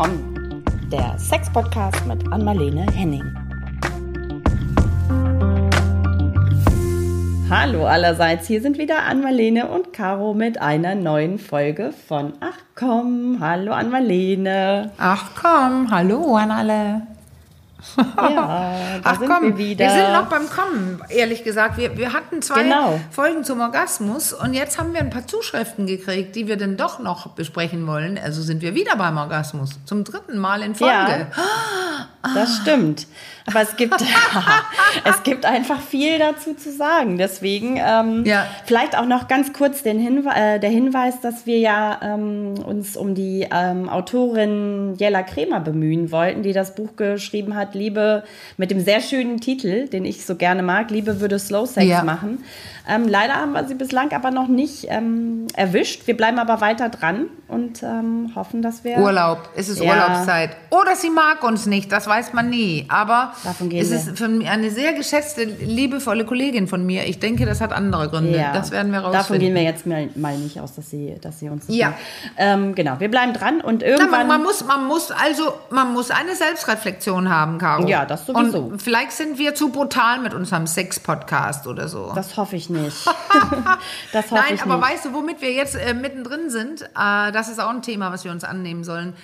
Komm, der Sex-Podcast mit Anmalene Henning. Hallo allerseits, hier sind wieder Anmalene und Caro mit einer neuen Folge von Ach komm, hallo Anmalene. Ach komm, hallo an alle. Ja, Ach komm, wir wieder. wir sind noch beim Kommen, ehrlich gesagt. Wir, wir hatten zwei Genau. Folgen zum Orgasmus und jetzt haben wir ein paar Zuschriften gekriegt, die wir dann doch noch besprechen wollen. Also sind wir wieder beim Orgasmus. Zum dritten Mal in Folge. Das stimmt. Aber es gibt, es gibt einfach viel dazu zu sagen. Deswegen ähm, Ja. vielleicht auch noch ganz kurz den Hinwe äh, der Hinweis, dass wir ja ähm, uns um die ähm, Autorin Jella Kremer bemühen wollten, die das Buch geschrieben hat, Liebe, mit dem sehr schönen Titel, den ich so gerne mag, Liebe würde Slow Sex Ja. machen. Ähm, leider haben wir sie bislang aber noch nicht ähm, erwischt. Wir bleiben aber weiter dran und ähm, hoffen, dass wir Urlaub, es ist Ja. Urlaubszeit. Oder sie mag uns nicht, das weiß man nie. Aber es wir. ist eine sehr geschätzte, liebevolle Kollegin von mir. Ich denke, das hat andere Gründe. Ja, Das werden wir rausfinden. Davon gehen wir jetzt mal, mal nicht aus, dass sie, dass sie uns Ja. Ähm, genau, wir bleiben dran und Na, irgendwann. man, man, muss, man muss also, man muss eine Selbstreflexion haben, Caro. Ja, das sowieso. Und vielleicht sind wir zu brutal mit unserem Sex-Podcast oder so. das hoffe ich nicht. das hoffe Nein, ich aber nicht. weißt du, womit wir jetzt äh, mittendrin sind? Äh, das ist auch ein Thema, was wir uns annehmen sollen.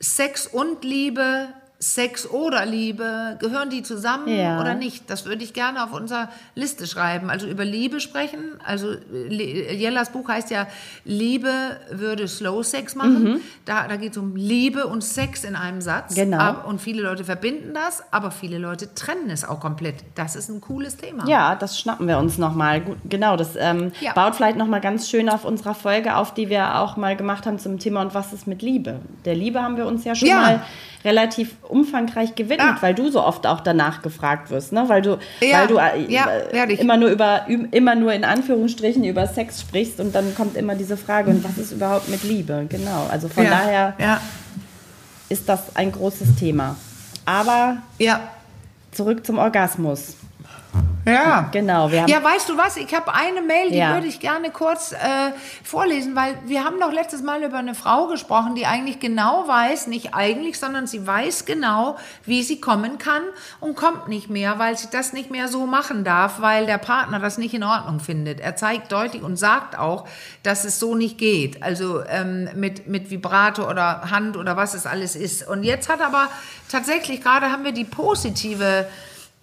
Sex und Liebe, Sex oder Liebe, gehören die zusammen Ja. oder nicht? Das würde ich gerne auf unserer Liste schreiben. Also über Liebe sprechen. Also äh, Jellas Buch heißt ja Liebe würde Slow Sex machen. Da, da geht es um Liebe und Sex in einem Satz. Mhm. Genau. Und viele Leute verbinden das, aber viele Leute trennen es auch komplett. Das ist ein cooles Thema. Ja, das schnappen wir uns nochmal. Genau, das ähm, Ja. baut vielleicht nochmal ganz schön auf unserer Folge auf, die wir auch mal gemacht haben zum Thema und was ist mit Liebe. Der Liebe haben wir uns ja schon Ja. mal relativ umfangreich gewidmet, Ja. weil du so oft auch danach gefragt wirst, ne? Weil du, Ja, weil du äh, ja, äh, immer nur über immer nur in Anführungsstrichen über Sex sprichst und dann kommt immer diese Frage und was ist überhaupt mit Liebe? Genau. Also von daher ist das ein großes Thema. Aber zurück zum Orgasmus. Ja. Genau, wir haben Ja, weißt du was? Ich habe eine Mail, die Ja. würde ich gerne kurz äh, vorlesen, weil wir haben doch letztes Mal über eine Frau gesprochen, die eigentlich genau weiß, nicht eigentlich, sondern sie weiß genau, wie sie kommen kann und kommt nicht mehr, weil sie das nicht mehr so machen darf, weil der Partner das nicht in Ordnung findet. Er zeigt deutlich und sagt auch, dass es so nicht geht. Also ähm, mit, mit Vibrato oder Hand oder was es alles ist. Und jetzt hat aber tatsächlich, gerade haben wir die positive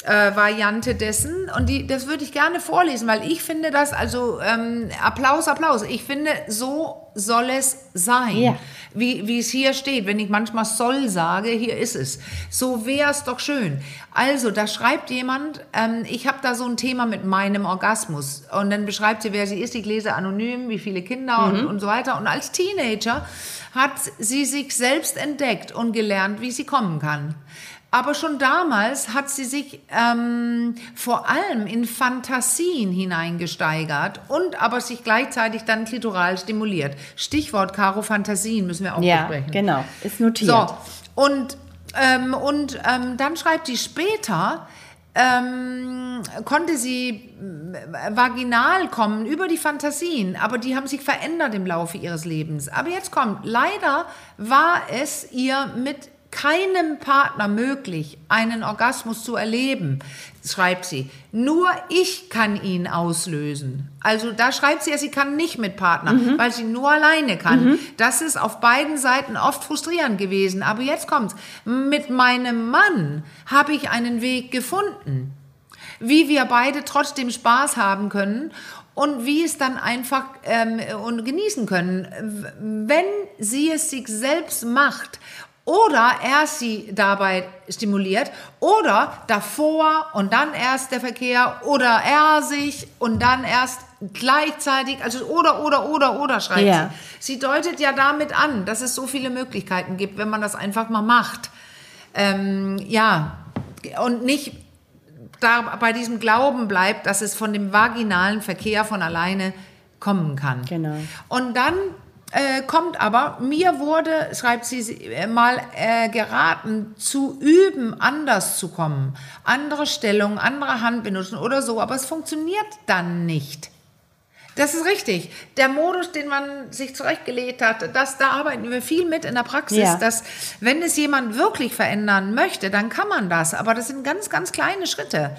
äh, Variante dessen und die, das würde ich gerne vorlesen, weil ich finde das, also ähm, Applaus, Applaus, ich finde, so soll es sein, Ja. wie, wie es hier steht. Wenn ich manchmal soll sage, hier ist es. So wäre es doch schön. Also, da schreibt jemand, ähm, ich habe da so ein Thema mit meinem Orgasmus und dann beschreibt sie, wer sie ist, ich lese anonym, wie viele Kinder und, und so weiter und als Teenager hat sie sich selbst entdeckt und gelernt, wie sie kommen kann. Aber schon damals hat sie sich ähm, vor allem in Fantasien hineingesteigert und aber sich gleichzeitig dann klitoral stimuliert. Stichwort Caro Fantasien müssen wir auch ja, besprechen. genau, ist notiert. So, und, ähm, und ähm, dann schreibt sie später, ähm, konnte sie äh, vaginal kommen über die Fantasien, aber die haben sich verändert im Laufe ihres Lebens. Aber jetzt kommt, leider war es ihr mit keinem Partner möglich, einen Orgasmus zu erleben, schreibt sie. Nur ich kann ihn auslösen. Also da schreibt sie ja, sie kann nicht mit Partner, weil sie nur alleine kann. Das ist auf beiden Seiten oft frustrierend gewesen. Aber jetzt kommt's. Mit meinem Mann habe ich einen Weg gefunden, wie wir beide trotzdem Spaß haben können und wie es dann einfach ähm, und genießen können, wenn sie es sich selbst macht oder er sie dabei stimuliert oder davor und dann erst der Verkehr oder er sich und dann erst gleichzeitig, also oder, oder, oder, oder schreibt Ja. sie. Sie deutet ja damit an, dass es so viele Möglichkeiten gibt, wenn man das einfach mal macht. Ähm, ja, und nicht da bei diesem Glauben bleibt, dass es von dem vaginalen Verkehr von alleine kommen kann. Genau. Und dann äh, kommt aber, mir wurde, schreibt sie äh, mal, äh, geraten, zu üben, anders zu kommen. Andere Stellung, andere Hand benutzen oder so, aber es funktioniert dann nicht. Das ist richtig. Der Modus, den man sich zurechtgelegt hat, das, da arbeiten wir viel mit in der Praxis, Ja. dass wenn es jemand wirklich verändern möchte, dann kann man das. Aber das sind ganz, ganz kleine Schritte.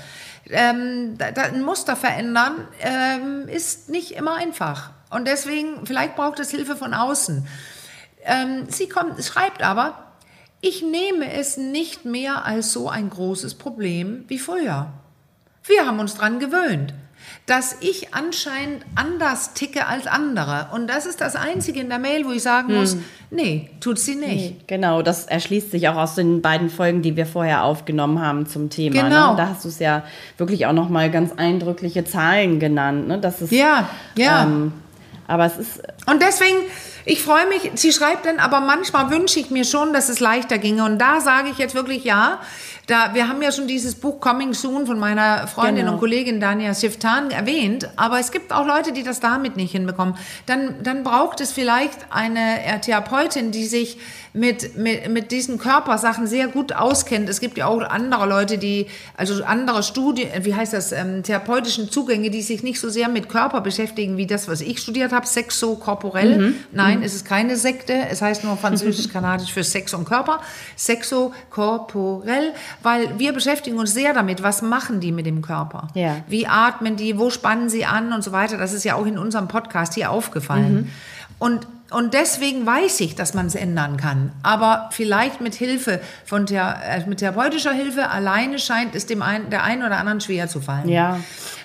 Ähm, da, da ein Muster verändern ähm, ist nicht immer einfach. Und deswegen, vielleicht braucht es Hilfe von außen. Ähm, sie kommt, schreibt aber, ich nehme es nicht mehr als so ein großes Problem wie früher. Wir haben uns dran gewöhnt, dass ich anscheinend anders ticke als andere. Und das ist das Einzige in der Mail, wo ich sagen muss, nee, tut sie nicht. Genau, das erschließt sich auch aus den beiden Folgen, die wir vorher aufgenommen haben zum Thema. Genau. Ne? Da hast du es ja wirklich auch noch mal ganz eindrückliche Zahlen genannt. Ne? Das ist, Ja, ja. Ähm, aber es ist Und deswegen, ich freue mich, sie schreibt dann, aber manchmal wünsche ich mir schon, dass es leichter ginge. Und da sage ich jetzt wirklich ja. Da, wir haben ja schon dieses Buch Coming Soon von meiner Freundin Genau. und Kollegin Dania Siftan erwähnt. Aber es gibt auch Leute, die das damit nicht hinbekommen. Dann, dann braucht es vielleicht eine äh, Therapeutin, die sich mit, mit, mit diesen Körpersachen sehr gut auskennt. Es gibt ja auch andere Leute, die, also andere Studien, wie heißt das, ähm, therapeutischen Zugänge, die sich nicht so sehr mit Körper beschäftigen, wie das, was ich studiert habe, sexokorporell. Nein, es ist keine Sekte, es heißt nur französisch-kanadisch für Sex und Körper. Sexokorporell, weil wir beschäftigen uns sehr damit, was machen die mit dem Körper? Ja. Wie atmen die, wo spannen sie an und so weiter. Das ist ja auch in unserem Podcast hier aufgefallen. Und, und deswegen weiß ich, dass man es ändern kann. Aber vielleicht mit Hilfe von Thera äh, mit therapeutischer Hilfe alleine scheint es dem einen, der einen oder anderen schwer zu fallen. Ja.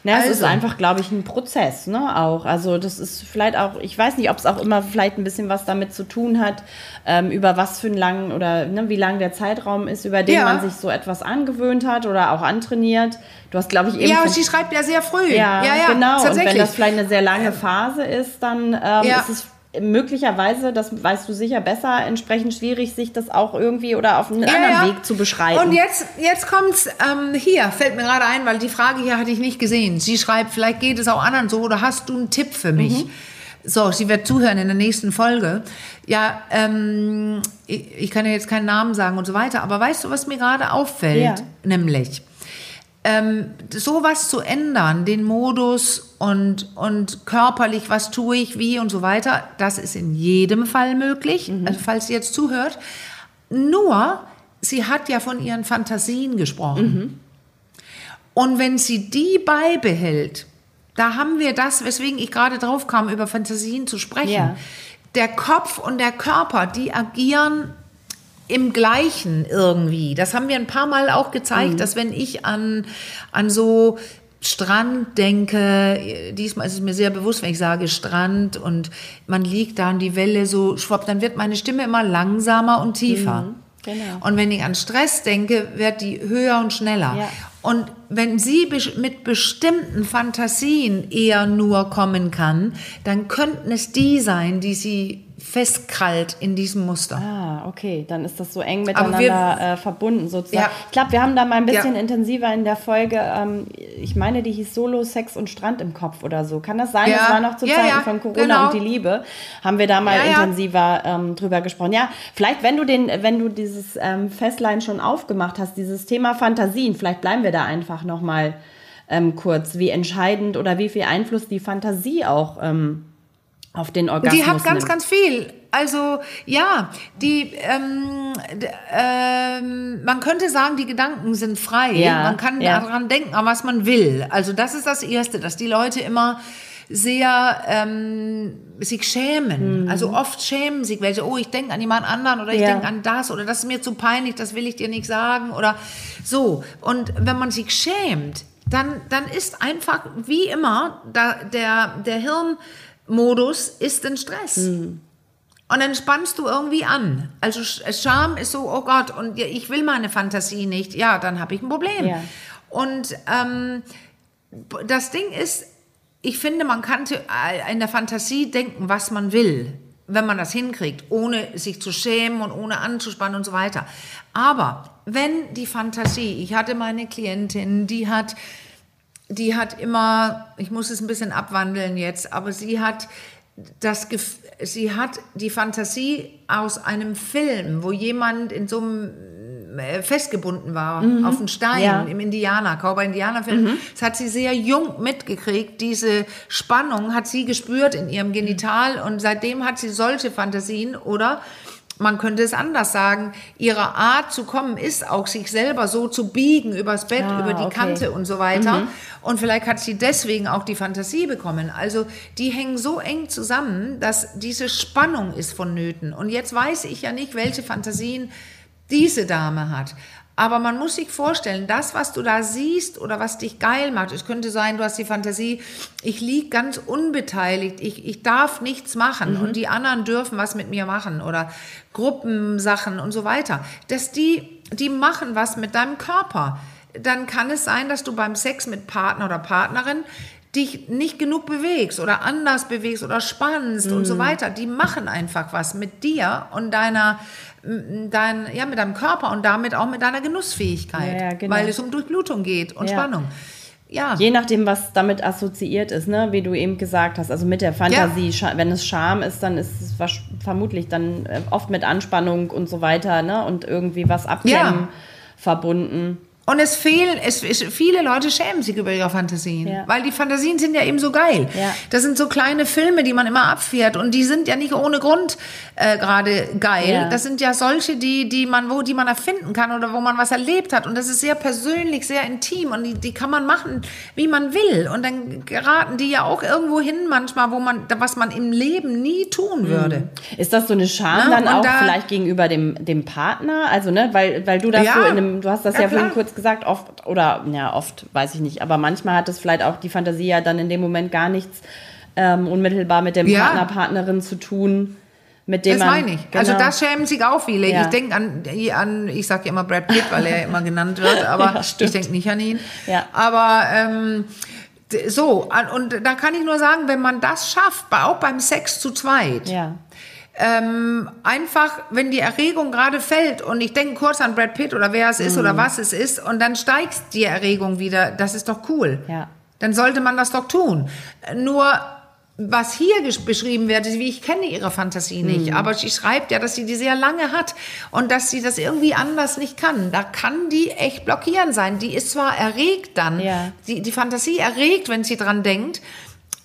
Na, es ist Also. einfach, glaube ich, ein Prozess, ne? Auch. Also das ist vielleicht auch, ich weiß nicht, ob es auch immer vielleicht ein bisschen was damit zu tun hat, ähm, über was für einen langen oder ne, wie lang der Zeitraum ist, über den Ja. man sich so etwas angewöhnt hat oder auch antrainiert. Du hast, glaube ich, eben. Ja, sie schreibt ja sehr früh. ja, ja, ja genau. Und wenn das vielleicht eine sehr lange Phase ist, dann ähm, Ja. ist es möglicherweise, das weißt du sicher besser, entsprechend schwierig, sich das auch irgendwie oder auf einen Ja, anderen ja. Weg zu beschreiten. Und jetzt, jetzt kommt's ähm, hier, fällt mir gerade ein, weil die Frage hier hatte ich nicht gesehen. Sie schreibt, vielleicht geht es auch anderen so oder hast du einen Tipp für mich? Mhm. So, sie wird zuhören in der nächsten Folge. Ja, ähm, ich, ich kann ja jetzt keinen Namen sagen und so weiter, aber weißt du, was mir gerade auffällt? Ja. Nämlich, ähm, sowas zu ändern, den Modus und, und körperlich, was tue ich, wie und so weiter, das ist in jedem Fall möglich, also falls sie jetzt zuhört. Nur, sie hat ja von ihren Fantasien gesprochen. Und wenn sie die beibehält, da haben wir das, weswegen ich gerade drauf kam, über Fantasien zu sprechen. Ja. Der Kopf und der Körper, die agieren im Gleichen irgendwie. Das haben wir ein paar Mal auch gezeigt, dass wenn ich an, an so Strand denke, diesmal ist es mir sehr bewusst, wenn ich sage Strand und man liegt da und die Welle so schwappt, dann wird meine Stimme immer langsamer und tiefer. genau. Und wenn ich an Stress denke, wird die höher und schneller. Ja. Und wenn sie mit bestimmten Fantasien eher nur kommen kann, dann könnten es die sein, die sie festkrallt in diesem Muster. Ah, okay, dann ist das so eng miteinander wir- äh, verbunden sozusagen. Ja. Ich glaube, wir haben da mal ein bisschen Ja. intensiver in der Folge, ähm, ich meine, die hieß Solo, Sex und Strand im Kopf oder so. Kann das sein? Ja. Das war noch zu Zeiten von Corona genau. und die Liebe. Haben wir da mal intensiver ähm, drüber gesprochen. Ja, vielleicht, wenn du den, wenn du dieses ähm, Festlein schon aufgemacht hast, dieses Thema Fantasien, vielleicht bleiben wir da einfach noch mal ähm, kurz, wie entscheidend oder wie viel Einfluss die Fantasie auch ähm, auf den Orgasmus Die hat ganz, nimmt. ganz viel. Also ja, die, ähm, ähm, man könnte sagen, die Gedanken sind frei. Ja, man kann ja. daran denken, an was man will. Also das ist das Erste, dass die Leute immer sehr ähm, sich schämen. Mhm. Also oft schämen sich welche, oh, ich denke an jemand anderen oder ich Ja. denke an das oder das ist mir zu peinlich, das will ich dir nicht sagen oder so. Und wenn man sich schämt, dann, dann ist einfach wie immer da, der, der Hirnmodus ist in Stress. Mhm. Und dann spannst du irgendwie an. Also Sch- Scham ist so, oh Gott, und ich will meine Fantasie nicht. Ja, dann habe ich ein Problem. Ja. Und ähm, das Ding ist, ich finde, man kann in der Fantasie denken, was man will, wenn man das hinkriegt, ohne sich zu schämen und ohne anzuspannen und so weiter. Aber wenn die Fantasie, ich hatte meine Klientin, die hat, die hat immer, ich muss es ein bisschen abwandeln jetzt, aber sie hat das, Gef- sie hat die Fantasie aus einem Film, wo jemand in so einem äh, festgebunden war auf einen Stein Ja. im Indianer, Cowboy-Indianer-Film. Das hat sie sehr jung mitgekriegt. Diese Spannung hat sie gespürt in ihrem Genital und seitdem hat sie solche Fantasien oder man könnte es anders sagen, ihre Art zu kommen ist auch, sich selber so zu biegen übers Bett, Ah, über die okay. Kante und so weiter. Und vielleicht hat sie deswegen auch die Fantasie bekommen. Also die hängen so eng zusammen, dass diese Spannung ist vonnöten. Und jetzt weiß ich ja nicht, welche Fantasien diese Dame hat. Aber man muss sich vorstellen, das, was du da siehst oder was dich geil macht, es könnte sein, du hast die Fantasie, ich lieg ganz unbeteiligt, ich, ich darf nichts machen und die anderen dürfen was mit mir machen oder Gruppensachen und so weiter. Dass die, die machen was mit deinem Körper. Dann kann es sein, dass du beim Sex mit Partner oder Partnerin dich nicht genug bewegst oder anders bewegst oder spannst und Mhm. so weiter. Die machen einfach was mit dir und deiner, dein, ja, mit deinem Körper und damit auch mit deiner Genussfähigkeit, Ja, ja, genau. weil es um Durchblutung geht und Ja. Spannung. Ja, Je nachdem, was damit assoziiert ist, ne? wie du eben gesagt hast. Also mit der Fantasie, Scha- wenn es Scham ist, dann ist es vermutlich dann äh, oft mit Anspannung und so weiter ne? und irgendwie was abklemmen Ja. verbunden. Und es fehlen, es, es, viele Leute schämen sich über ihre Fantasien, Ja. weil die Fantasien sind ja eben so geil. Ja. Das sind so kleine Filme, die man immer abfährt und die sind ja nicht ohne Grund äh, gerade geil. Ja. Das sind ja solche, die, die man, wo die man erfinden kann oder wo man was erlebt hat und das ist sehr persönlich, sehr intim und die, die kann man machen, wie man will und dann geraten die ja auch irgendwo hin manchmal, wo man, was man im Leben nie tun würde. Ist das so eine Scham Na, dann auch da- vielleicht gegenüber dem, dem Partner? Also, ne, weil, weil du das so in einem, du hast das Ja, ja, vorhin klar. Gesagt, oft, oder ja, oft, weiß ich nicht, aber manchmal hat es vielleicht auch die Fantasie ja dann in dem Moment gar nichts ähm, unmittelbar mit dem Ja. Partner, Partnerin zu tun, mit dem Das meine ich. Also Genau. das schämen sich auch viele. Ja. Ich denke an, an, ich sage ja immer Brad Pitt, weil er immer genannt wird, aber Ja, ich denke nicht an ihn. Ja. Aber ähm, so, und da kann ich nur sagen, wenn man das schafft, auch beim Sex zu zweit, Ja. Ähm, einfach, wenn die Erregung gerade fällt und ich denke kurz an Brad Pitt oder wer es ist Mhm. oder was es ist und dann steigt die Erregung wieder, das ist doch cool. Ja. Dann sollte man das doch tun. Nur was hier beschrieben wird, wie ich kenne ihre Fantasie nicht, aber sie schreibt ja, dass sie die sehr lange hat und dass sie das irgendwie anders nicht kann. Da kann die echt blockierend sein. Die ist zwar erregt dann, Ja. die, die Fantasie erregt, wenn sie dran denkt,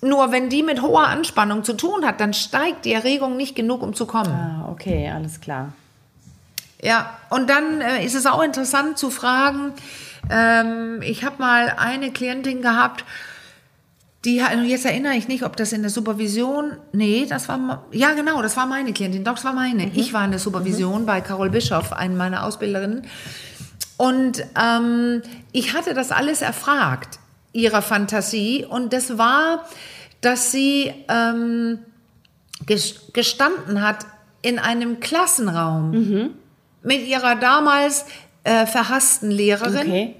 nur wenn die mit hoher Anspannung zu tun hat, dann steigt die Erregung nicht genug, um zu kommen. Ah, okay, alles klar. Ja, und dann äh, ist es auch interessant zu fragen, ähm, ich habe mal eine Klientin gehabt, die und jetzt erinnere ich nicht, ob das in der Supervision, nee, das war, ja genau, das war meine Klientin, doch, das war meine. Ich war in der Supervision bei Carol Bischoff, eine meiner Ausbilderinnen. Und ähm, ich hatte das alles erfragt, ihrer Fantasie. Und das war, dass sie ähm, ges- gestanden hat in einem Klassenraum mit ihrer damals äh, verhassten Lehrerin. Okay.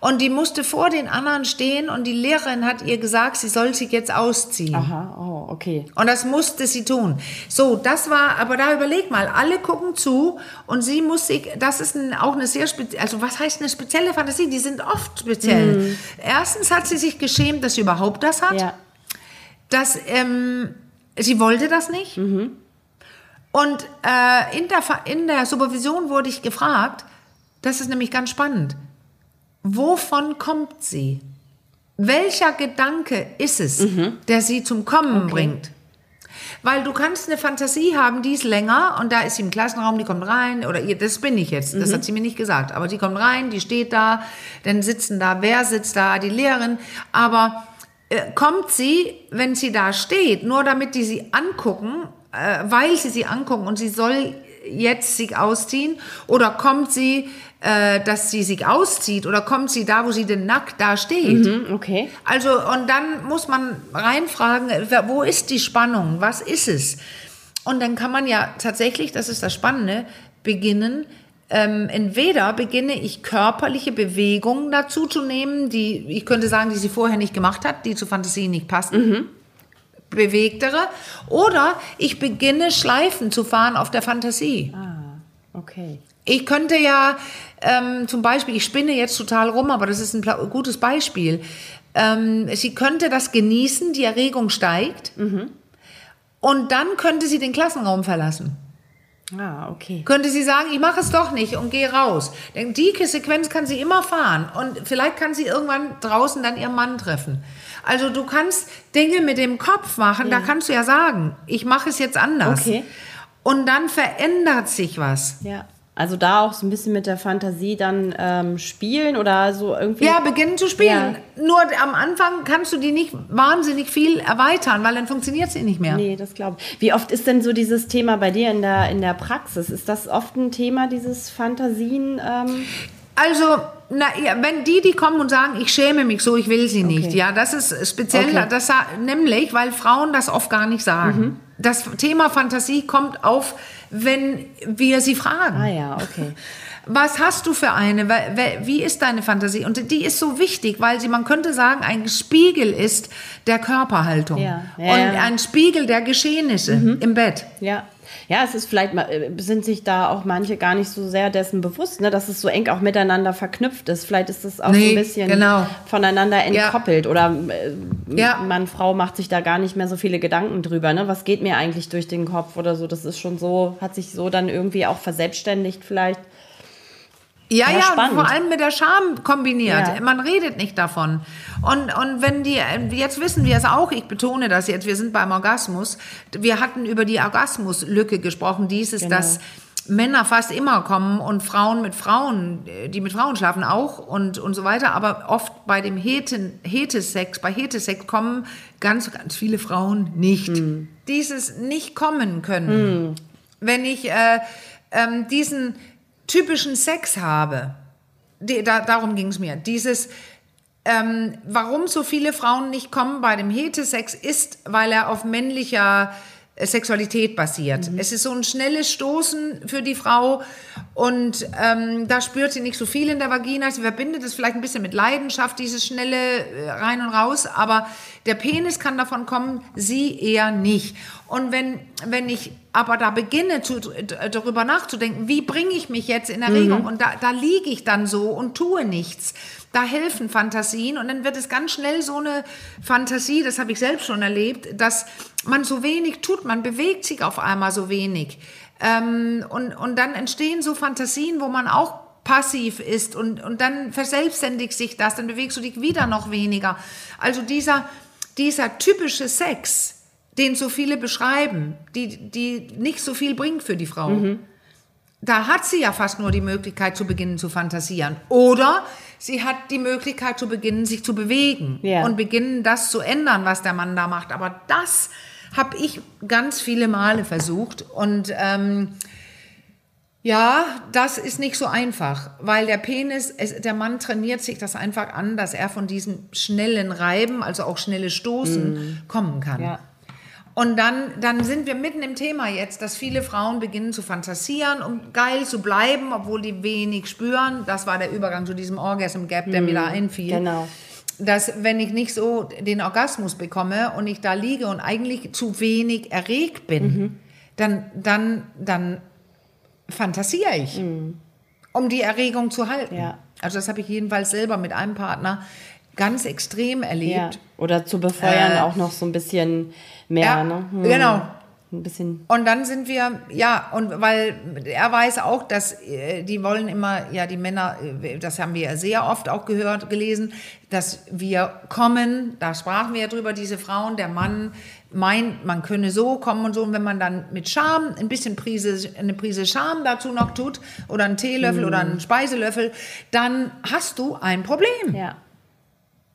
Und die musste vor den anderen stehen und die Lehrerin hat ihr gesagt, sie soll sich jetzt ausziehen. Aha, oh, okay. Und das musste sie tun. So, das war, aber da überleg mal, alle gucken zu und sie muss sich, das ist ein, auch eine sehr spezielle, also was heißt eine spezielle Fantasie? Die sind oft speziell. Erstens hat sie sich geschämt, dass sie überhaupt das hat. Ja. Dass ähm, sie wollte das nicht. Und äh, in, der, in der Supervision wurde ich gefragt, das ist nämlich ganz spannend, wovon kommt sie? Welcher Gedanke ist es, der sie zum Kommen bringt? Weil du kannst eine Fantasie haben, die ist länger und da ist sie im Klassenraum, die kommt rein, oder ihr, das bin ich jetzt, das hat sie mir nicht gesagt, aber die kommt rein, die steht da, dann sitzen da, wer sitzt da, die Lehrerin, aber äh, kommt sie, wenn sie da steht, nur damit die sie angucken, äh, weil sie sie angucken und sie soll jetzt sich ausziehen, oder kommt sie, äh, dass sie sich auszieht, oder kommt sie da, wo sie denn nackt da steht? Hm, okay. Also, und dann muss man reinfragen, wo ist die Spannung? Was ist es? Und dann kann man ja tatsächlich, das ist das Spannende, beginnen, ähm, entweder beginne ich körperliche Bewegungen dazu zu nehmen, die, ich könnte sagen, die sie vorher nicht gemacht hat, die zu Fantasien nicht passen. Bewegtere. Oder ich beginne Schleifen zu fahren auf der Fantasie. Okay. Ich könnte ja ähm, zum Beispiel, ich spinne jetzt total rum, aber das ist ein gutes Beispiel. Ähm, sie könnte das genießen, die Erregung steigt. Und dann könnte sie den Klassenraum verlassen. Ah, okay. Könnte sie sagen, ich mache es doch nicht und gehe raus. Denn die Sequenz kann sie immer fahren und vielleicht kann sie irgendwann draußen dann ihren Mann treffen. Also du kannst Dinge mit dem Kopf machen, da kannst du ja sagen, ich mache es jetzt anders. Okay. Und dann verändert sich was. Ja. Also da auch so ein bisschen mit der Fantasie dann ähm, spielen oder so irgendwie. Ja, beginnen zu spielen. Nur am Anfang kannst du die nicht wahnsinnig viel erweitern, weil dann funktioniert sie nicht mehr. Nee, das glaube ich. Wie oft ist denn so dieses Thema bei dir in der, in der Praxis? Ist das oft ein Thema, dieses Fantasien? Ähm? Also, na, ja, wenn die, die kommen und sagen, ich schäme mich so, ich will sie nicht, Okay. ja, das ist speziell, Okay. das, nämlich, weil Frauen das oft gar nicht sagen. Mhm. Das Thema Fantasie kommt auf, wenn wir sie fragen. Ah ja, okay. Was hast du für eine? Wie ist deine Fantasie? Und die ist so wichtig, weil sie, man könnte sagen, ein Spiegel ist der Körperhaltung. Ja. Ja, und. Mhm. ein Spiegel der Geschehnisse im Bett. Ja. Ja, es ist vielleicht, äh, sind sich da auch manche gar nicht so sehr dessen bewusst, ne, dass es so eng auch miteinander verknüpft ist. Vielleicht ist es auch so Nee, ein bisschen genau. voneinander entkoppelt oder äh, Ja. Mann, Frau macht sich da gar nicht mehr so viele Gedanken drüber. Ne? Was geht mir eigentlich durch den Kopf oder so? Das ist schon so, hat sich so dann irgendwie auch verselbstständigt vielleicht. Ja, Ja, ja, vor allem mit der Scham kombiniert. Ja. Man redet nicht davon. Und, und wenn die, jetzt wissen wir es auch, ich betone das jetzt, wir sind beim Orgasmus. Wir hatten über die Orgasmuslücke gesprochen, dieses, Genau. dass Männer fast immer kommen und Frauen mit Frauen, äh, die mit Frauen schlafen auch und, und so weiter. Aber oft bei dem Heten, Hetesex, bei Hetesex kommen ganz, ganz viele Frauen nicht. Hm. Dieses nicht kommen können. Wenn ich äh, ähm, diesen typischen Sex habe, die, da, darum ging es mir, dieses, ähm, warum so viele Frauen nicht kommen bei dem Hetesex ist, weil er auf männlicher äh, Sexualität basiert. Es ist so ein schnelles Stoßen für die Frau und ähm, da spürt sie nicht so viel in der Vagina. Sie verbindet es vielleicht ein bisschen mit Leidenschaft, dieses schnelle äh, rein und raus, aber der Penis kann davon kommen, sie eher nicht. Und wenn, wenn ich aber da beginne, zu, darüber nachzudenken, wie bringe ich mich jetzt in Erregung? Und da, da liege ich dann so und tue nichts. Da helfen Fantasien und dann wird es ganz schnell so eine Fantasie, das habe ich selbst schon erlebt, dass man so wenig tut, man bewegt sich auf einmal so wenig. Ähm, und, und dann entstehen so Fantasien, wo man auch passiv ist und, und dann verselbstständigt sich das, dann bewegst du dich wieder noch weniger. Also dieser, dieser typische Sex, den so viele beschreiben, die, die nicht so viel bringt für die Frau. Da hat sie ja fast nur die Möglichkeit zu beginnen zu fantasieren. Oder sie hat die Möglichkeit zu beginnen, sich zu bewegen Ja. und beginnen, das zu ändern, was der Mann da macht. Aber das habe ich ganz viele Male versucht und ähm, ja, das ist nicht so einfach, weil der Penis, es, der Mann trainiert sich das einfach an, dass er von diesem schnellen Reiben, also auch schnelle Stoßen, kommen kann. Ja. Und dann, dann sind wir mitten im Thema jetzt, dass viele Frauen beginnen zu fantasieren, um geil zu bleiben, obwohl die wenig spüren. Das war der Übergang zu diesem Orgasm Gap, der mir da einfiel Genau. dass wenn ich nicht so den Orgasmus bekomme und ich da liege und eigentlich zu wenig erregt bin, dann, dann, dann fantasiere ich, um die Erregung zu halten. Ja. Also das habe ich jedenfalls selber mit einem Partner ganz extrem Ja. erlebt. Oder zu befeuern Äh, auch noch so ein bisschen mehr. Ja, ne? Hm. genau. Ein bisschen. Und dann sind wir, ja, und weil er weiß auch, dass äh, die wollen immer, ja, die Männer, äh, das haben wir ja sehr oft auch gehört, gelesen, dass wir kommen, da sprachen wir ja drüber, diese Frauen, der Mann meint, man könne so kommen und so. Und wenn man dann mit Scham, ein bisschen Prise, eine Prise Scham dazu noch tut, oder einen Teelöffel oder einen Speiselöffel, dann hast du ein Problem. Ja.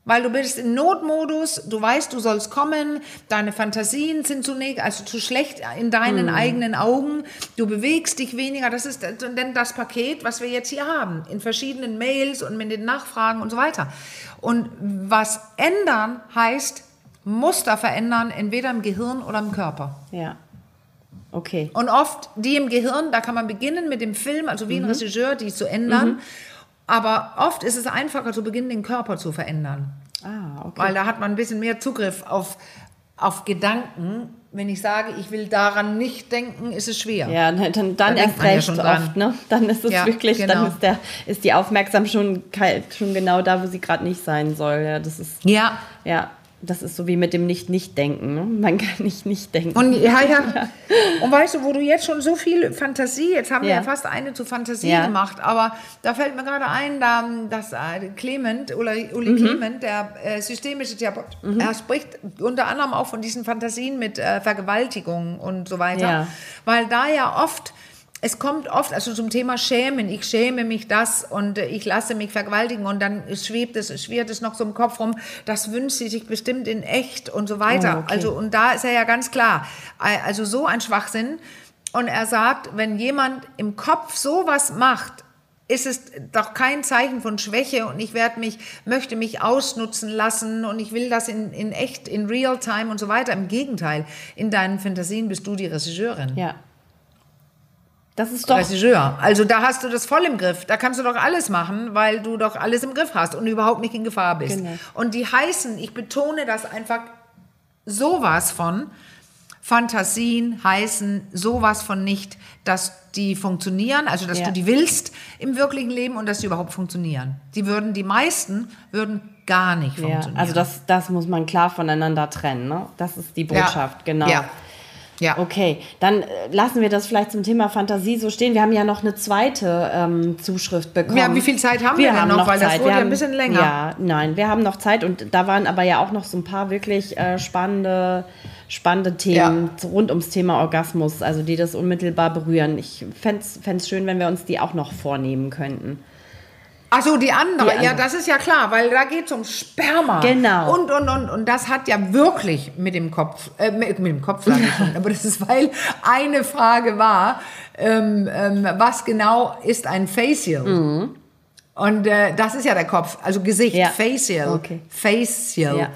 Weil du bist im Notmodus, du weißt, du sollst kommen, deine Fantasien sind zu also zu schlecht in deinen eigenen Augen, du bewegst dich weniger. Das ist denn das Paket, was wir jetzt hier haben, in verschiedenen Mails und mit den Nachfragen und so weiter. Und was ändern heißt, Muster verändern, entweder im Gehirn oder im Körper. Ja. Okay. Und oft die im Gehirn, da kann man beginnen mit dem Film, also wie ein Regisseur, die zu ändern. Aber oft ist es einfacher zu beginnen, den Körper zu verändern. Ah, okay. Weil da hat man ein bisschen mehr Zugriff auf, auf Gedanken. Wenn ich sage, ich will daran nicht denken, ist es schwer. Ja, dann, dann, dann erst ja recht dran. oft, ne? Dann ist es Ja, wirklich, genau. dann ist, der, ist die Aufmerksamkeit schon, schon genau da, wo sie gerade nicht sein soll. Ja, das ist, Ja, ja. Das ist so wie mit dem Nicht-Nicht-Denken. Ne? Man kann nicht nicht denken. Und ja, ja. Und weißt du, wo du jetzt schon so viel Fantasie, jetzt haben wir Ja. ja fast eine zu Fantasie Ja. gemacht, aber da fällt mir gerade ein, da, dass äh, Clement, Uli, Uli Mhm. Clement, der äh, systemische Therapeut, er spricht unter anderem auch von diesen Fantasien mit äh, Vergewaltigung und so weiter, Ja. weil da ja oft es kommt oft, also zum Thema Schämen, ich schäme mich das und äh, ich lasse mich vergewaltigen und dann schwebt es, schwirrt es noch so im Kopf rum, das wünscht sie sich bestimmt in echt und so weiter. Oh, okay. Also, und da ist er ja ganz klar. Also so ein Schwachsinn. Und er sagt, wenn jemand im Kopf sowas macht, ist es doch kein Zeichen von Schwäche und ich werde mich, möchte mich ausnutzen lassen und ich will das in, in echt, in real time und so weiter. Im Gegenteil, in deinen Fantasien bist du die Regisseurin. Ja. Das ist doch. Regisseur. Also da hast du das voll im Griff. Da kannst du doch alles machen, weil du doch alles im Griff hast und überhaupt nicht in Gefahr bist. Genau. Und die heißen, ich betone das einfach sowas von, Fantasien heißen sowas von nicht, dass die funktionieren, also dass Ja. du die willst im wirklichen Leben und dass sie überhaupt funktionieren. Die würden, die meisten würden gar nicht Ja, funktionieren. also das, das muss man klar voneinander trennen. Ne? Das ist die Botschaft, ja. genau. Ja. Ja. Okay, dann äh, lassen wir das vielleicht zum Thema Fantasie so stehen. Wir haben ja noch eine zweite ähm, Zuschrift bekommen. Ja, wie viel Zeit haben wir denn noch? Weil das wurde Wir ja ein haben- bisschen länger. Ja, nein, wir haben noch Zeit und da waren aber ja auch noch so ein paar wirklich äh, spannende, spannende Themen rund ums Thema Orgasmus, also die das unmittelbar berühren. Ich fände es schön, wenn wir uns die auch noch vornehmen könnten. Ach so, die andere. Die andere. Ja, das ist ja klar, weil da geht es um Sperma. Genau. Und, und, und, und das hat ja wirklich mit dem Kopf, äh, mit, mit dem Kopf sage ich schon, aber das ist, weil eine Frage war, ähm, ähm, was genau ist ein Facial? Und äh, das ist ja der Kopf, also Gesicht, Mhm. Ja. Facial. Okay. Facial. Ja.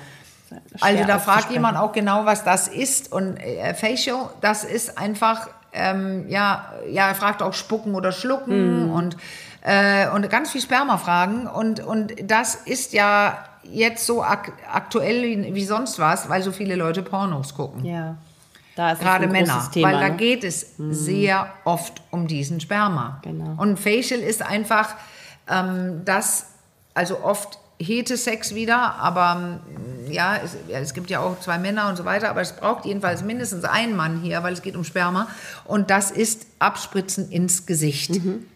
Also da fragt jemand auch genau, was das ist. Und äh, Facial, das ist einfach, ähm, ja, ja, er fragt auch Spucken oder Schlucken Mhm. und, äh, und ganz viel Spermafragen. Und, und das ist ja jetzt so ak aktuell wie, wie sonst was, weil so viele Leute Pornos gucken. Ja, da ist Gerade Männer, Thema. weil da ne? geht es sehr oft um diesen Sperma. Genau. Und Facial ist einfach ähm, das, also oft Hetesex wieder, aber ähm, ja es, ja, es gibt ja auch zwei Männer und so weiter, aber es braucht jedenfalls mindestens einen Mann hier, weil es geht um Sperma. Und das ist Abspritzen ins Gesicht. Mhm.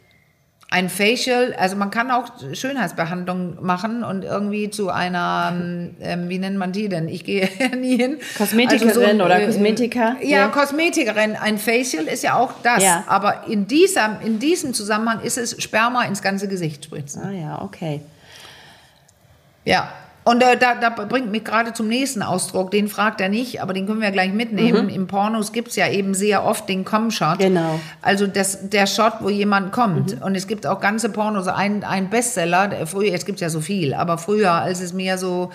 Ein Facial, also man kann auch Schönheitsbehandlung machen und irgendwie zu einer, ähm, wie nennt man die denn? Ich gehe nie hin. Kosmetikerin oder äh, Kosmetiker? Ja, Ja. Kosmetikerin. Ein Facial ist ja auch das. Ja. Aber in, dieser, in diesem Zusammenhang ist es Sperma ins ganze Gesicht spritzen. Ah ja, okay. Ja. Und äh, da, da bringt mich gerade zum nächsten Ausdruck, den fragt er nicht, aber den können wir gleich mitnehmen. Im Pornos gibt es ja eben sehr oft den Com-Shot. Mhm. Genau. Mhm. Also das, der Shot, wo jemand kommt. Und es gibt auch ganze Pornos, ein, ein Bestseller, früher, jetzt gibt es ja so viel, aber früher, als es mehr so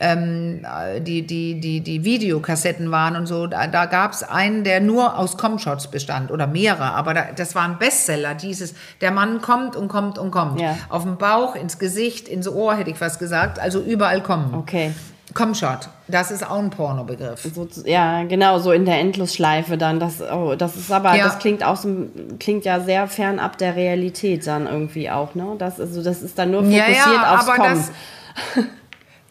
ähm, die, die, die, die Videokassetten waren und so, da, da gab es einen, der nur aus Com-Shots bestand oder mehrere, aber da, das war ein Bestseller, dieses, der Mann kommt und kommt und kommt. Ja. Auf dem Bauch, ins Gesicht, ins Ohr, hätte ich fast gesagt, also überall kommen. Okay. Com-Shot, das ist auch ein Pornobegriff. So, ja, genau, so in der Endlosschleife dann. Das, oh, das ist aber, Ja. das klingt auch so, klingt ja sehr fernab der Realität dann irgendwie auch, ne? Das, also, das ist dann nur Ja, fokussiert ja, aufs aber Kommen. das.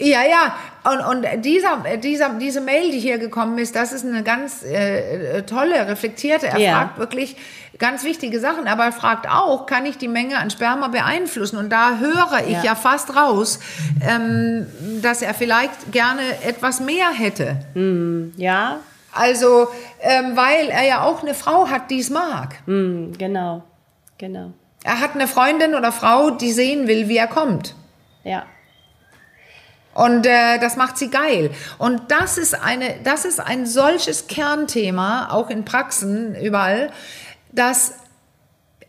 Ja, ja, und, und dieser, dieser, diese Mail, die hier gekommen ist, das ist eine ganz äh, tolle, reflektierte. Er Ja. fragt wirklich ganz wichtige Sachen, aber er fragt auch, kann ich die Menge an Sperma beeinflussen? Und da höre ich Ja. ja, fast raus, ähm, dass er vielleicht gerne etwas mehr hätte. ja, Also, ähm, weil er ja auch eine Frau hat, die es mag. hm, genau, genau. Er hat eine Freundin oder Frau, die sehen will, wie er kommt. Ja, Und äh, das macht sie geil. Und das ist, eine, das ist ein solches Kernthema, auch in Praxen überall, dass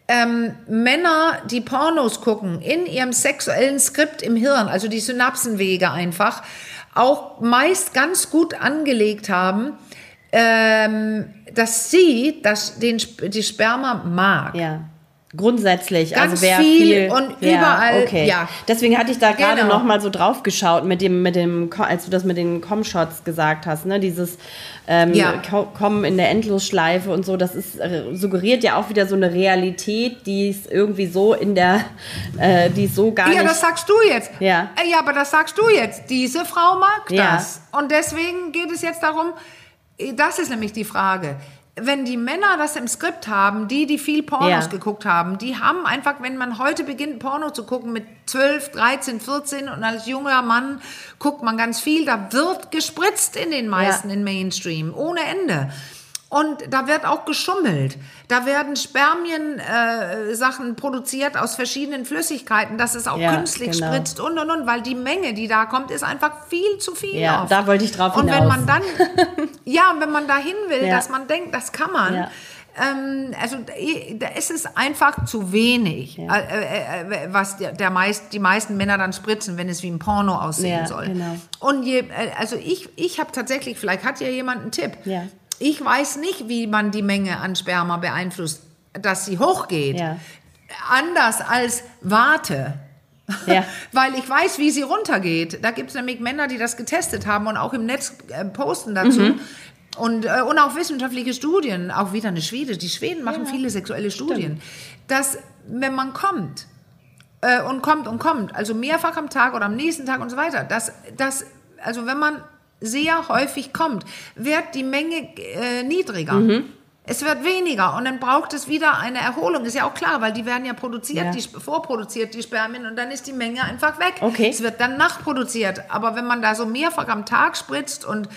ähm, Männer, die Pornos gucken, in ihrem sexuellen Skript im Hirn, also die Synapsenwege einfach, auch meist ganz gut angelegt haben, ähm, dass sie das, den, die Sperma mag. ja, Grundsätzlich, Ganz also wer viel viel, und ja, überall, Okay. ja. Deswegen hatte ich da gerade Genau. noch mal so drauf geschaut mit dem, mit dem, als du das mit den Com-Shots gesagt hast, ne, dieses ähm, Ja. Kommen in der Endlosschleife und so, das ist äh, suggeriert ja auch wieder so eine Realität, die es irgendwie so in der, äh, die so gar Ja, nicht. das sagst du jetzt. Ja. Äh, Ja, aber das sagst du jetzt. Diese Frau mag Ja. das. Und deswegen geht es jetzt darum, äh, das ist nämlich die Frage. Wenn die Männer das im Skript haben, die, die viel Pornos Ja. geguckt haben, die haben einfach, wenn man heute beginnt, Porno zu gucken mit 12, 13, 14 und als junger Mann guckt man ganz viel, da wird gespritzt in den meisten Ja. in Mainstream, ohne Ende. Und da wird auch geschummelt. Da werden Spermien-Sachen äh, produziert aus verschiedenen Flüssigkeiten, dass es auch Ja, künstlich genau. spritzt und und und, weil die Menge, die da kommt, ist einfach viel zu viel. Ja, oft. da wollte ich drauf Und wenn hinaus. man dann, ja, wenn man dahin will, Ja. dass man denkt, das kann man. Ja. Ähm, also da- da ist es einfach zu wenig, Ja. äh, äh, äh, was der, der meist, die meisten Männer dann spritzen, wenn es wie ein Porno aussehen Ja, soll. genau. Und je, also ich, ich habe tatsächlich, vielleicht hat ja jemand einen Tipp. Ja. Ich weiß nicht, wie man die Menge an Sperma beeinflusst, dass sie hochgeht. Ja. Anders als warte. Ja. Weil ich weiß, wie sie runtergeht. Da gibt es nämlich Männer, die das getestet haben und auch im Netz äh, posten dazu. Mhm. Und, äh, und auch wissenschaftliche Studien, auch wieder eine Schwede. Die Schweden machen viele sexuelle Studien. Dass, wenn man kommt, äh, und kommt und kommt, also mehrfach am Tag oder am nächsten Tag und so weiter, dass, dass also wenn man sehr häufig kommt, wird die Menge äh, niedriger. Mhm. Es wird weniger und dann braucht es wieder eine Erholung. Ist ja auch klar, weil die werden ja produziert, Ja. die vorproduziert, die Spermien, und dann ist die Menge einfach weg. Okay. Es wird dann nachproduziert. Aber wenn man da so mehrfach am Tag spritzt und,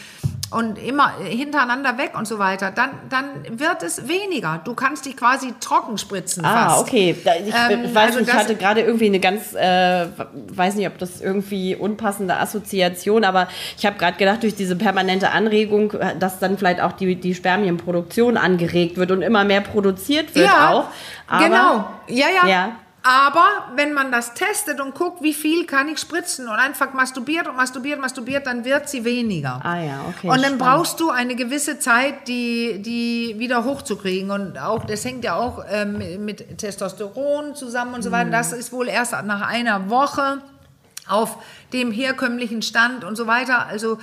und immer hintereinander weg und so weiter, dann, dann wird es weniger. Du kannst dich quasi trocken spritzen Ah, fast. okay. Ich, Ähm, weiß also nicht, ich hatte gerade irgendwie eine ganz, äh, weiß nicht, ob das irgendwie unpassende Assoziation, aber ich habe gerade gedacht, durch diese permanente Anregung, äh, dass dann vielleicht auch die, die Spermienproduktion angeregt wird und immer mehr produziert wird auch. Aber, genau. Ja, ja. Ja. Aber wenn man das testet und guckt, wie viel kann ich spritzen und einfach masturbiert und masturbiert, masturbiert, dann wird sie weniger. Ah ja, okay. Und dann spannend. brauchst du eine gewisse Zeit, die, die wieder hochzukriegen. Und auch, das hängt ja auch ähm, mit Testosteron zusammen und so Mhm. weiter. Das ist wohl erst nach einer Woche auf dem herkömmlichen Stand und so weiter. Also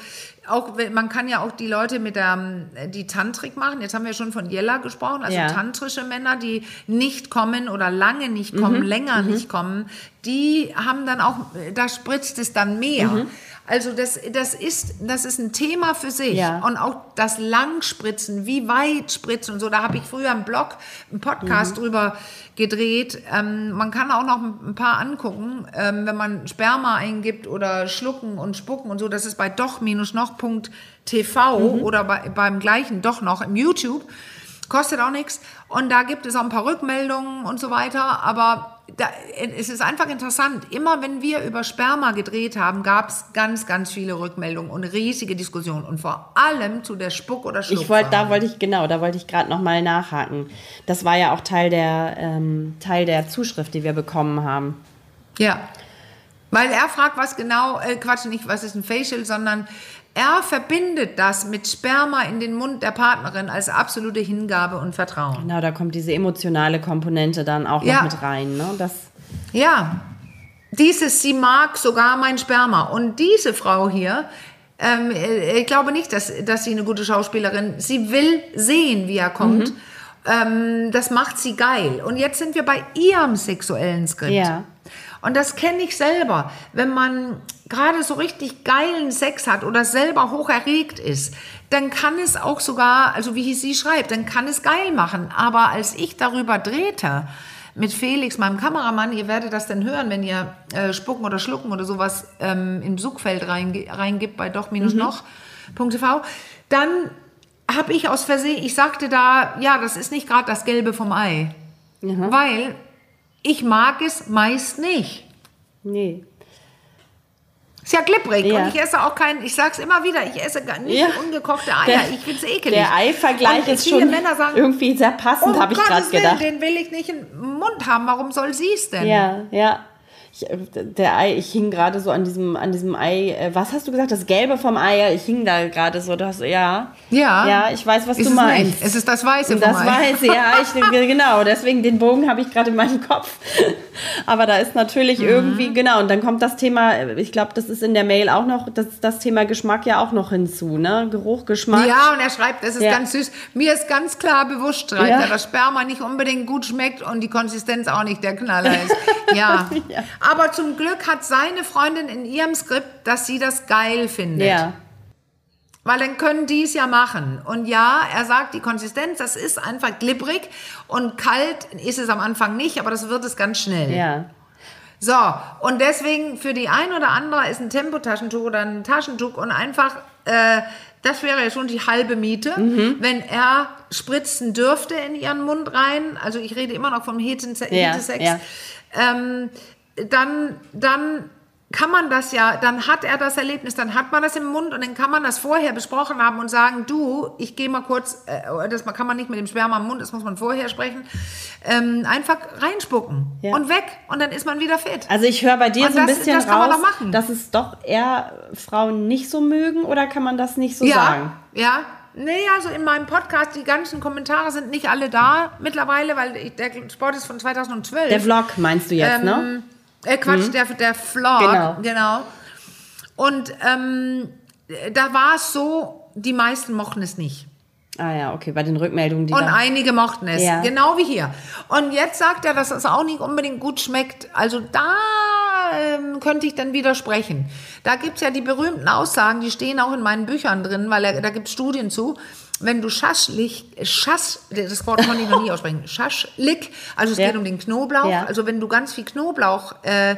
auch, man kann ja auch die Leute mit der, ähm, die Tantrik machen. Jetzt haben wir schon von Jella gesprochen, also Ja. tantrische Männer, die nicht kommen oder lange nicht Mhm. kommen, länger nicht kommen, die haben dann auch, da spritzt es dann mehr. Mhm. Also das, das, ist, das ist ein Thema für sich. Ja. Und auch das Langspritzen, wie weit spritzen und so. Da habe ich früher einen Blog, einen Podcast Mhm. drüber gedreht. Ähm, man kann auch noch ein paar angucken, ähm, wenn man Sperma eingibt oder schlucken und spucken und so. Das ist bei doch-noch.tv Mhm. oder bei, beim gleichen doch noch im YouTube. Kostet auch nichts. Und da gibt es auch ein paar Rückmeldungen und so weiter. Aber da, es ist einfach interessant. Immer wenn wir über Sperma gedreht haben, gab es ganz, ganz viele Rückmeldungen und riesige Diskussionen. Und vor allem zu der Spuck- oder Schluck. Ich wollte, da wollte ich, genau, da wollte ich gerade noch mal nachhaken. Das war ja auch Teil der, ähm, Teil der Zuschrift, die wir bekommen haben. Ja. Weil er fragt, was genau, äh, Quatsch, nicht, was ist ein Facial, sondern er verbindet das mit Sperma in den Mund der Partnerin als absolute Hingabe und Vertrauen. Genau, da kommt diese emotionale Komponente dann auch Ja. noch mit rein. Ne? Das, Ja, dieses, sie mag sogar mein Sperma. Und diese Frau hier, ähm, äh, ich glaube nicht, dass, dass sie eine gute Schauspielerin, sie will sehen, wie er kommt. Ähm, das macht sie geil. Und jetzt sind wir bei ihrem sexuellen Skript. Ja. Und das kenne ich selber. Wenn man gerade so richtig geilen Sex hat oder selber hoch erregt ist, dann kann es auch sogar, also wie sie schreibt, dann kann es geil machen. Aber als ich darüber drehte, mit Felix, meinem Kameramann, ihr werdet das dann hören, wenn ihr äh, Spucken oder Schlucken oder sowas ähm, im Suchfeld reinge reingibt bei doch-noch.tv, dann habe ich aus Versehen, ich sagte da, ja, das ist nicht gerade das Gelbe vom Ei. Weil ich mag es meist nicht. nee. Ist ja klipprig Ja. und ich esse auch kein, ich sag's immer wieder, ich esse gar nicht Ja. ungekochte Eier. Der- ich find's ekelig. Der Ei-Vergleich ist schon Männer sagen, irgendwie sehr passend, um habe ich gerade gedacht. den will ich nicht im Mund haben. Warum soll sie es denn? Ja, ja. Ich, der Ei, ich hing gerade so an diesem, an diesem Ei. äh, Was hast du gesagt? Das Gelbe vom Ei. Ich hing da gerade so. Das, ja. Ja. Ja, ich weiß, was Ist du es meinst. nicht. Es ist das Weiße Und das vom Ei. weiß ja, ich genau. Deswegen den Bogen habe ich gerade in meinem Kopf. Aber da ist natürlich Mhm. irgendwie genau. Und dann kommt das Thema. Ich glaube, das ist in der Mail auch noch das, das Thema Geschmack ja auch noch hinzu, ne? Geruch, Geschmack. Ja, und er schreibt, das ist Ja. ganz süß. Mir ist ganz klar bewusst, schreibt Ja. er, dass Sperma nicht unbedingt gut schmeckt und die Konsistenz auch nicht der Knaller ist. Ja. Ja. Aber zum Glück hat seine Freundin in ihrem Skript, dass sie das geil findet. Ja. Weil dann können die es ja machen. Und ja, er sagt, die Konsistenz, das ist einfach glibberig und kalt ist es am Anfang nicht, aber das wird es ganz schnell. Ja. So, und deswegen für die ein oder andere ist ein Tempotaschentuch oder ein Taschentuch und einfach, äh, das wäre ja schon die halbe Miete, Mhm. wenn er spritzen dürfte in ihren Mund rein. Also ich rede immer noch vom Hetense- Ja, ja. Ähm, dann, dann kann man das ja, dann hat er das Erlebnis, dann hat man das im Mund und dann kann man das vorher besprochen haben und sagen, du, ich gehe mal kurz, äh, das kann man nicht mit dem Sperma im Mund, das muss man vorher sprechen, ähm, einfach reinspucken Ja. und weg und dann ist man wieder fit. Also ich höre bei dir Und so ein das- bisschen das raus, dass es doch eher Frauen nicht so mögen oder kann man das nicht so ja, sagen? ja. Nee, also in meinem Podcast, die ganzen Kommentare sind nicht alle da mittlerweile, weil ich, der Sport ist von 2012. Der Vlog meinst du jetzt, ne? Äh, Quatsch, der, der Vlog. Genau. genau. Und ähm, da war es so, die meisten mochten es nicht. Ah ja, okay, bei den Rückmeldungen, die Und einige mochten es, Ja. genau wie hier. Und jetzt sagt er, dass es auch nicht unbedingt gut schmeckt. Also da ähm, könnte ich dann widersprechen. Da gibt's ja die berühmten Aussagen, die stehen auch in meinen Büchern drin, weil er, da gibt's Studien zu. Wenn du Schaschlik, Schasch, das Wort konnte ich noch nie aussprechen, Schaschlik, also es Ja. geht um den Knoblauch, Ja. also wenn du ganz viel Knoblauch äh,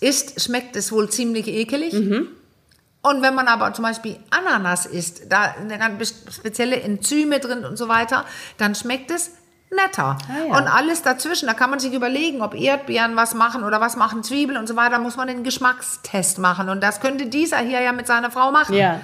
isst, schmeckt es wohl ziemlich ekelig. Mhm. Und wenn man aber zum Beispiel Ananas isst, da sind ganz spezielle Enzyme drin und so weiter, dann schmeckt es netter. Ah, ja. Und alles dazwischen, da kann man sich überlegen, ob Erdbeeren was machen oder was machen Zwiebeln und so weiter, muss man den Geschmackstest machen. Und das könnte dieser hier ja mit seiner Frau machen. Ja,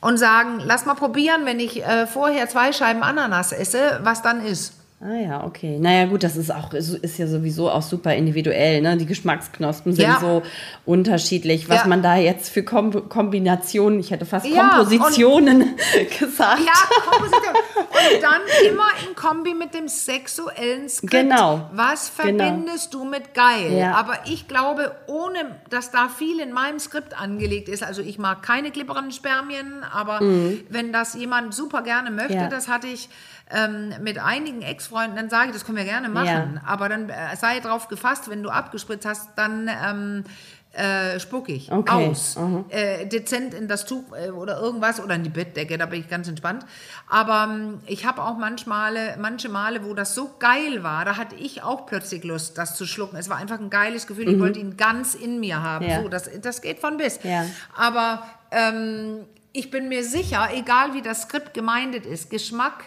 Und sagen, lass mal probieren, wenn ich äh, vorher zwei Scheiben Ananas esse, was dann ist. Ah ja, okay. Naja gut, das ist auch ist ja sowieso auch super individuell, ne? Die Geschmacksknospen sind Ja. so unterschiedlich, was Ja. man da jetzt für Kom Kombinationen, ich hätte fast Ja, Kompositionen gesagt. Ja, Komposition. Und dann immer in Kombi mit dem sexuellen Skript. Genau. Was Genau. verbindest du mit geil? Aber ich glaube, ohne dass da viel in meinem Skript angelegt ist, also ich mag keine glibbernden Spermien, aber wenn das jemand super gerne möchte, Mhm. Das hatte ich ähm, mit einigen Ex-Freunden, dann sage ich, das können wir gerne machen. Aber dann äh, sei drauf gefasst, wenn du abgespritzt hast, dann ähm, äh, spuck ich Okay. aus. Äh, dezent in das Tuch äh, oder irgendwas oder in die Bettdecke, da bin ich ganz entspannt. Aber ähm, ich habe auch manchmal, manche Male, wo das so geil war, da hatte ich auch plötzlich Lust, das zu schlucken. Es war einfach ein geiles Gefühl, ich wollte ihn ganz in mir haben. Mhm. Ja. So, das, das geht von bis. Ja. Aber ähm, ich bin mir sicher, egal wie das Skript gemeindet ist, Geschmack,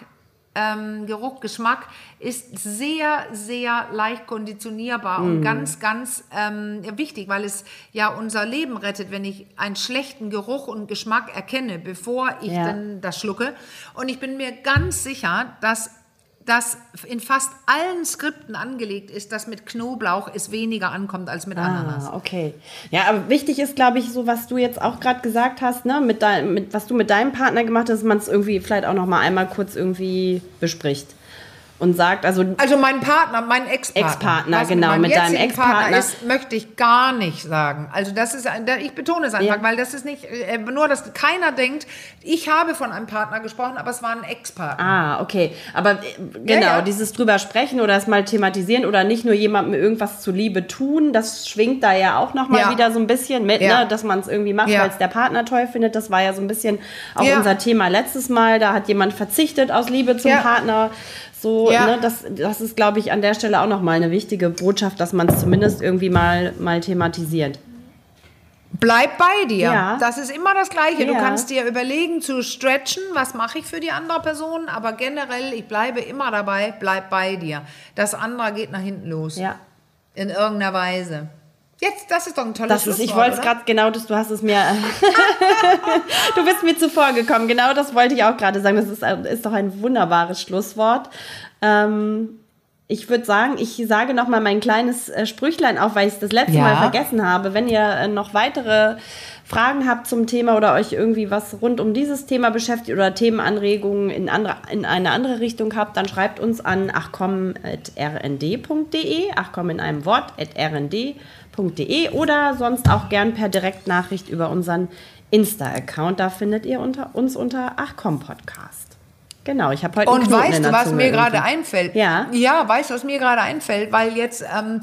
ähm, Geruch, Geschmack ist sehr, sehr leicht konditionierbar und Mhm. ganz, ganz ähm, wichtig, weil es ja unser Leben rettet, wenn ich einen schlechten Geruch und Geschmack erkenne, bevor ich Ja. dann das schlucke. Und ich bin mir ganz sicher, dass das in fast allen Skripten angelegt ist, dass mit Knoblauch es weniger ankommt als mit Ananas. Ah, okay. Ja, aber wichtig ist, glaube ich, so was du jetzt auch gerade gesagt hast, ne, mit, dein, mit was du mit deinem Partner gemacht hast, dass man es irgendwie vielleicht auch noch mal einmal kurz irgendwie bespricht und sagt, also Also mein Partner, mein Ex-Partner. Ex-Partner, Was genau, meinem mit deinem Ex-Partner. Partner ist, möchte ich gar nicht sagen. Also das ist, ich betone es einfach, Ja. weil das ist nicht, äh, nur, dass keiner denkt, ich habe von einem Partner gesprochen, aber es war ein Ex-Partner. Ah, okay. Aber äh, genau, ja. dieses drüber sprechen oder es mal thematisieren oder nicht nur jemandem irgendwas zuliebe tun, das schwingt da ja auch noch mal Ja. wieder so ein bisschen mit, Ja. ne, dass man es irgendwie macht, Ja. weil es der Partner toll findet. Das war ja so ein bisschen auch Ja. unser Thema letztes Mal. Da hat jemand verzichtet aus Liebe zum Ja. Partner. So, Ja. ne, das, das ist, glaube ich, an der Stelle auch noch mal eine wichtige Botschaft, dass man es zumindest irgendwie mal, mal thematisiert. Bleib bei dir. Ja. Das ist immer das Gleiche. Du Ja. kannst dir überlegen zu stretchen, was mache ich für die andere Person, aber generell, ich bleibe immer dabei, bleib bei dir. Das andere geht nach hinten los. Ja. In irgendeiner Weise. Jetzt, das ist doch ein tolles Das ist, ich Schlusswort, wollte es gerade genau, das, du hast es mir, du bist mir zuvor gekommen. Genau das wollte ich auch gerade sagen. Das ist, ist doch ein wunderbares Schlusswort. Ähm, ich würde sagen, ich sage noch mal mein kleines äh, Sprüchlein auf, weil ich es das letzte Ja. Mal vergessen habe. Wenn ihr äh, noch weitere Fragen habt zum Thema oder euch irgendwie was rund um dieses Thema beschäftigt oder Themenanregungen in, andere, in eine andere Richtung habt, dann schreibt uns an achcom.rnd.de, achcom in einem Wort, at rnd.de oder sonst auch gern per Direktnachricht über unseren Insta-Account. Da findet ihr unter, uns unter achcom Podcast. Genau, ich habe heute Und weißt du, was Zunge mir gerade einfällt? Ja. Ja, weißt du, was mir gerade einfällt? Weil jetzt, ähm,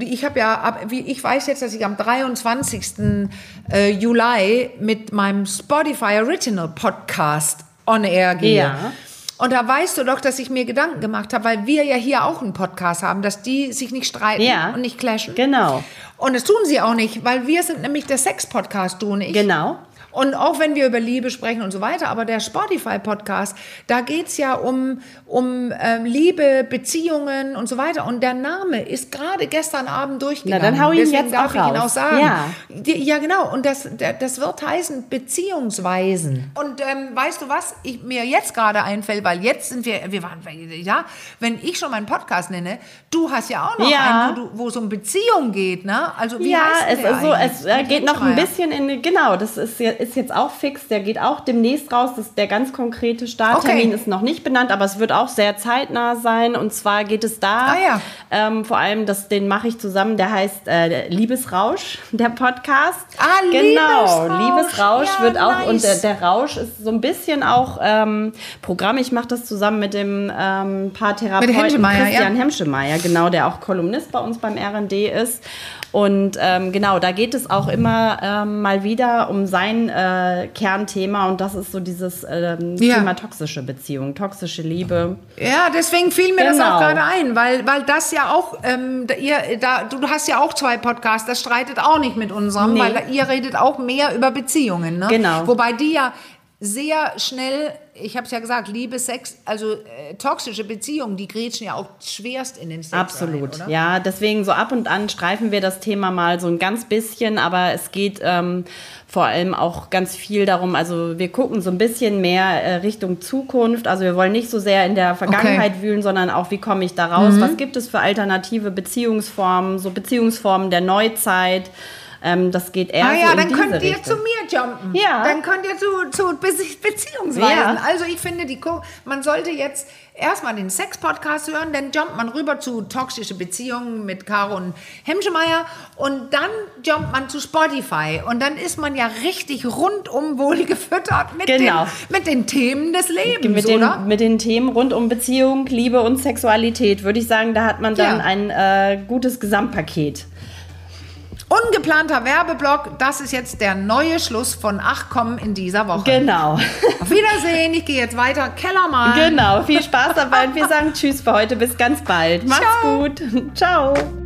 ich habe ja, ab, wie, ich weiß jetzt, dass ich am 23. Äh, Juli mit meinem Spotify Original Podcast on air gehe. Ja. Und da weißt du doch, dass ich mir Gedanken gemacht habe, weil wir ja hier auch einen Podcast haben, dass die sich nicht streiten Ja. und nicht clashen. Genau, Und das tun sie auch nicht, weil wir sind nämlich der Sex-Podcast, du und ich. genau. Und auch wenn wir über Liebe sprechen und so weiter, aber der Spotify-Podcast, da geht's ja um, um ähm, Liebe, Beziehungen und so weiter. Und der Name ist gerade gestern Abend durchgegangen. Na, dann hau ihn Deswegen jetzt darf auch ich ihn auch raus. sagen. Ja. Die, ja, genau. Und das, das wird heißen Beziehungsweisen. Und ähm, weißt du was, ich, mir jetzt gerade einfällt, weil jetzt sind wir, wir waren, ja, wenn ich schon meinen Podcast nenne, du hast ja auch noch Ja. einen, wo, du, wo es um Beziehung geht, ne? Also wie ja, heißt es der ist so, eigentlich? es äh, geht noch ein bisschen in, genau, das ist, ja- ist jetzt auch fix, der geht auch demnächst raus, das, der ganz konkrete Starttermin Okay. ist noch nicht benannt, aber es wird auch sehr zeitnah sein und zwar geht es da, Ah, ja. ähm, vor allem, das, den mache ich zusammen, der heißt äh, Liebesrausch, der Podcast. Ah, Genau, Liebesrausch. Liebesrausch Ja, wird auch, nice. und der, der Rausch ist so ein bisschen auch ähm, Programm, ich mache das zusammen mit dem ähm, Paartherapeuten Christian ja. Hemschemeyer, genau, der auch Kolumnist bei uns beim RND ist. Und ähm, genau, da geht es auch immer ähm, mal wieder um sein äh, Kernthema und das ist so dieses ähm, Ja. Thema toxische Beziehung, toxische Liebe. Ja, deswegen fiel mir das Genau. auch gerade ein, weil, weil das ja auch, ähm, ihr, da, du, hast ja auch zwei Podcasts, das streitet auch nicht mit unserem, Nee. weil ihr redet auch mehr über Beziehungen. Ne? Genau. Wobei die ja sehr schnell, ich habe es ja gesagt, Liebe, Sex, also äh, toxische Beziehungen, die grätschen ja auch schwerst in den Sex Absolut, rein, ja. Deswegen so ab und an streifen wir das Thema mal so ein ganz bisschen, aber es geht ähm, vor allem auch ganz viel darum, also wir gucken so ein bisschen mehr äh, Richtung Zukunft. Also wir wollen nicht so sehr in der Vergangenheit wühlen, sondern auch, wie komme ich da Mhm. raus? Was gibt es für alternative Beziehungsformen, so Beziehungsformen der Neuzeit? Ähm, das geht eher Ah so ja, in dann könnt ihr Richtung. zu mir jumpen. Ja. Dann könnt ihr zu, zu Be Beziehungsweisen. Ja. Also ich finde, die man sollte jetzt erstmal den Sex-Podcast hören, dann jumpt man rüber zu toxische Beziehungen mit Caro und Hemschemeyer und dann jumpt man zu Spotify und dann ist man ja richtig rundum wohl gefüttert mit, Genau. den, mit den Themen des Lebens, mit den, oder? mit den Themen rund um Beziehung, Liebe und Sexualität, würde ich sagen, da hat man dann Ja. ein äh, gutes Gesamtpaket. Ungeplanter Werbeblock, das ist jetzt der neue Schluss von Ach komm in dieser Woche. Genau. Auf Wiedersehen, ich gehe jetzt weiter, Keller mal. Genau, viel Spaß dabei und wir sagen Tschüss für heute, bis ganz bald. Macht's Ciao. gut. Ciao.